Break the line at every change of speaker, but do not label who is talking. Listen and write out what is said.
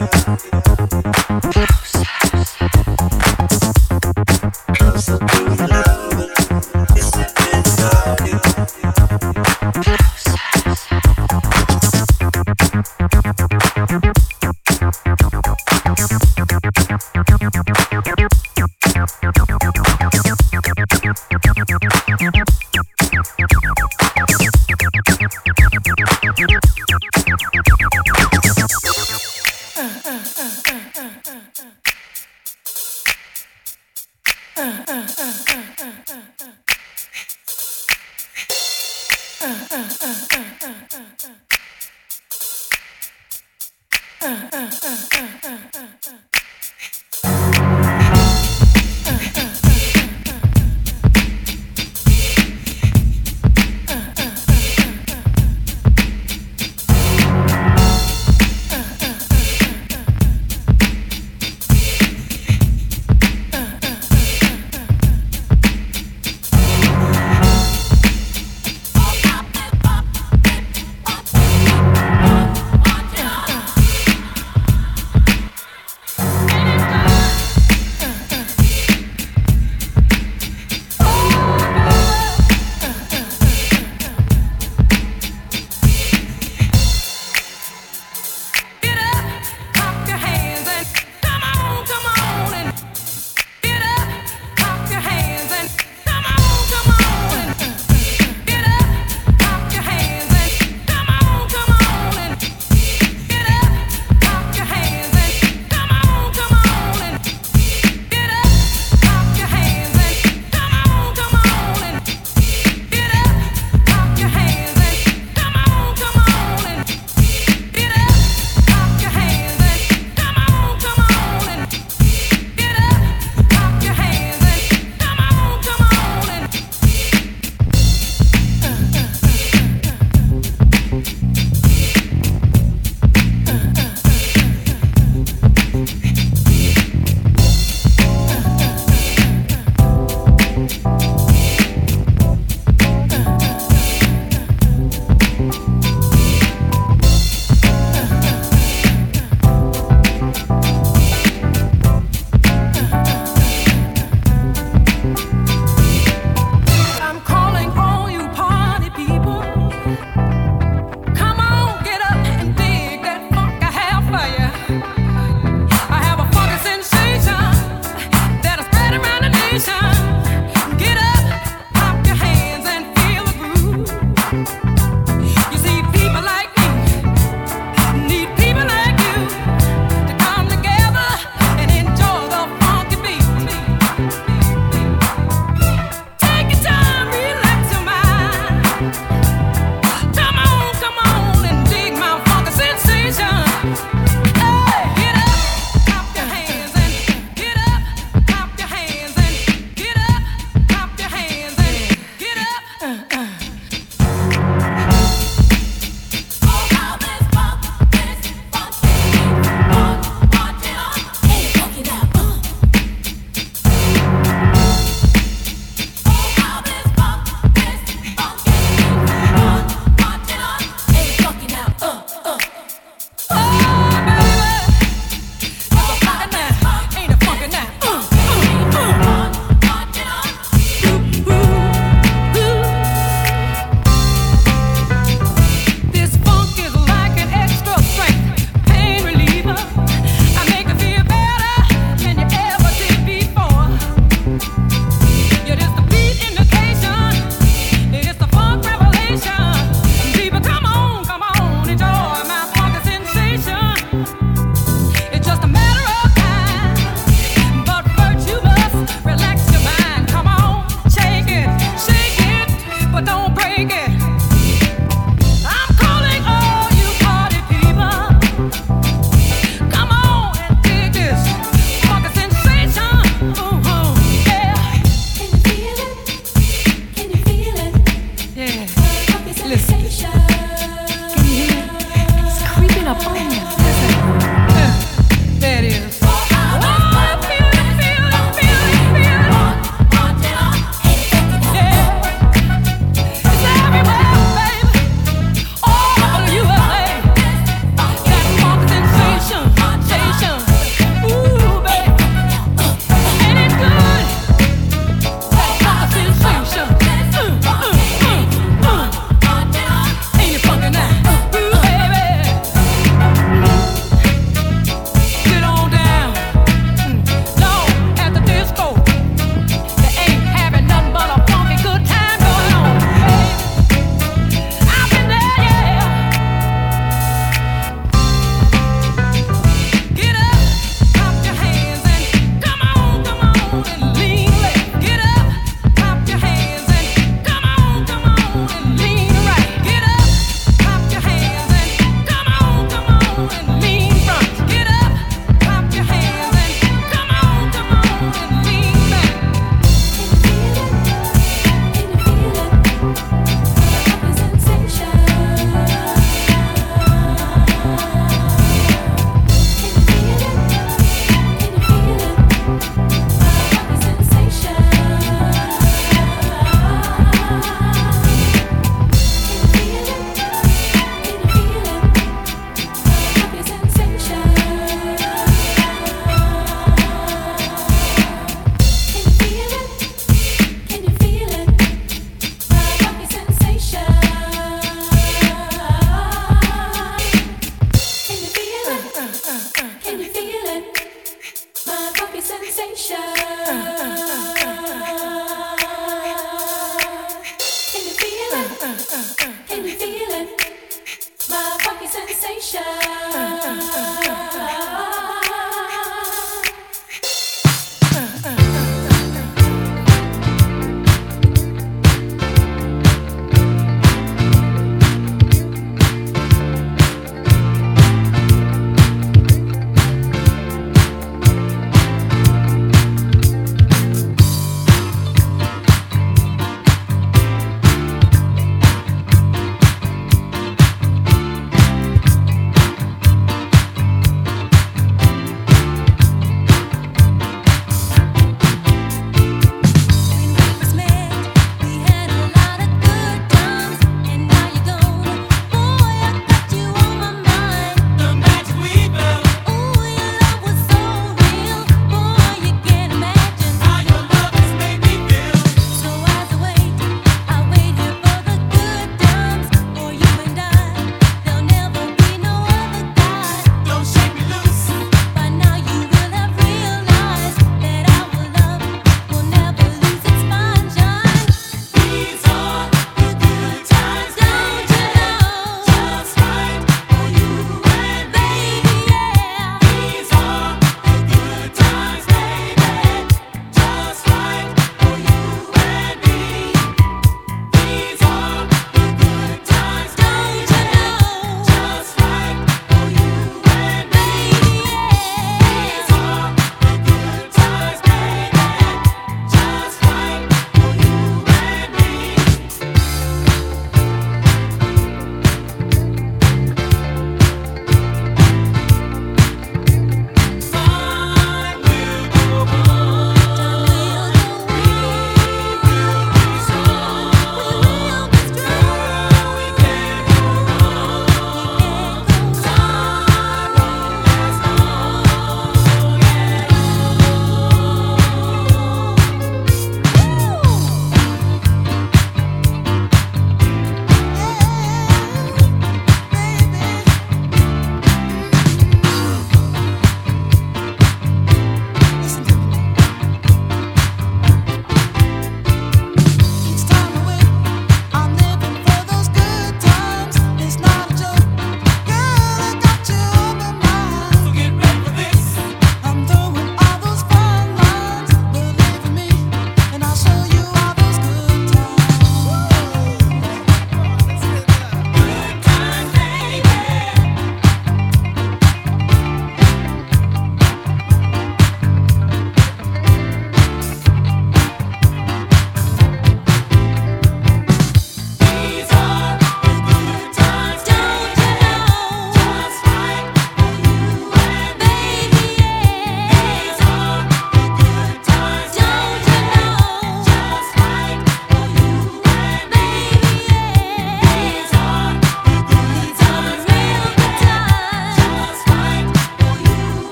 フフフフ。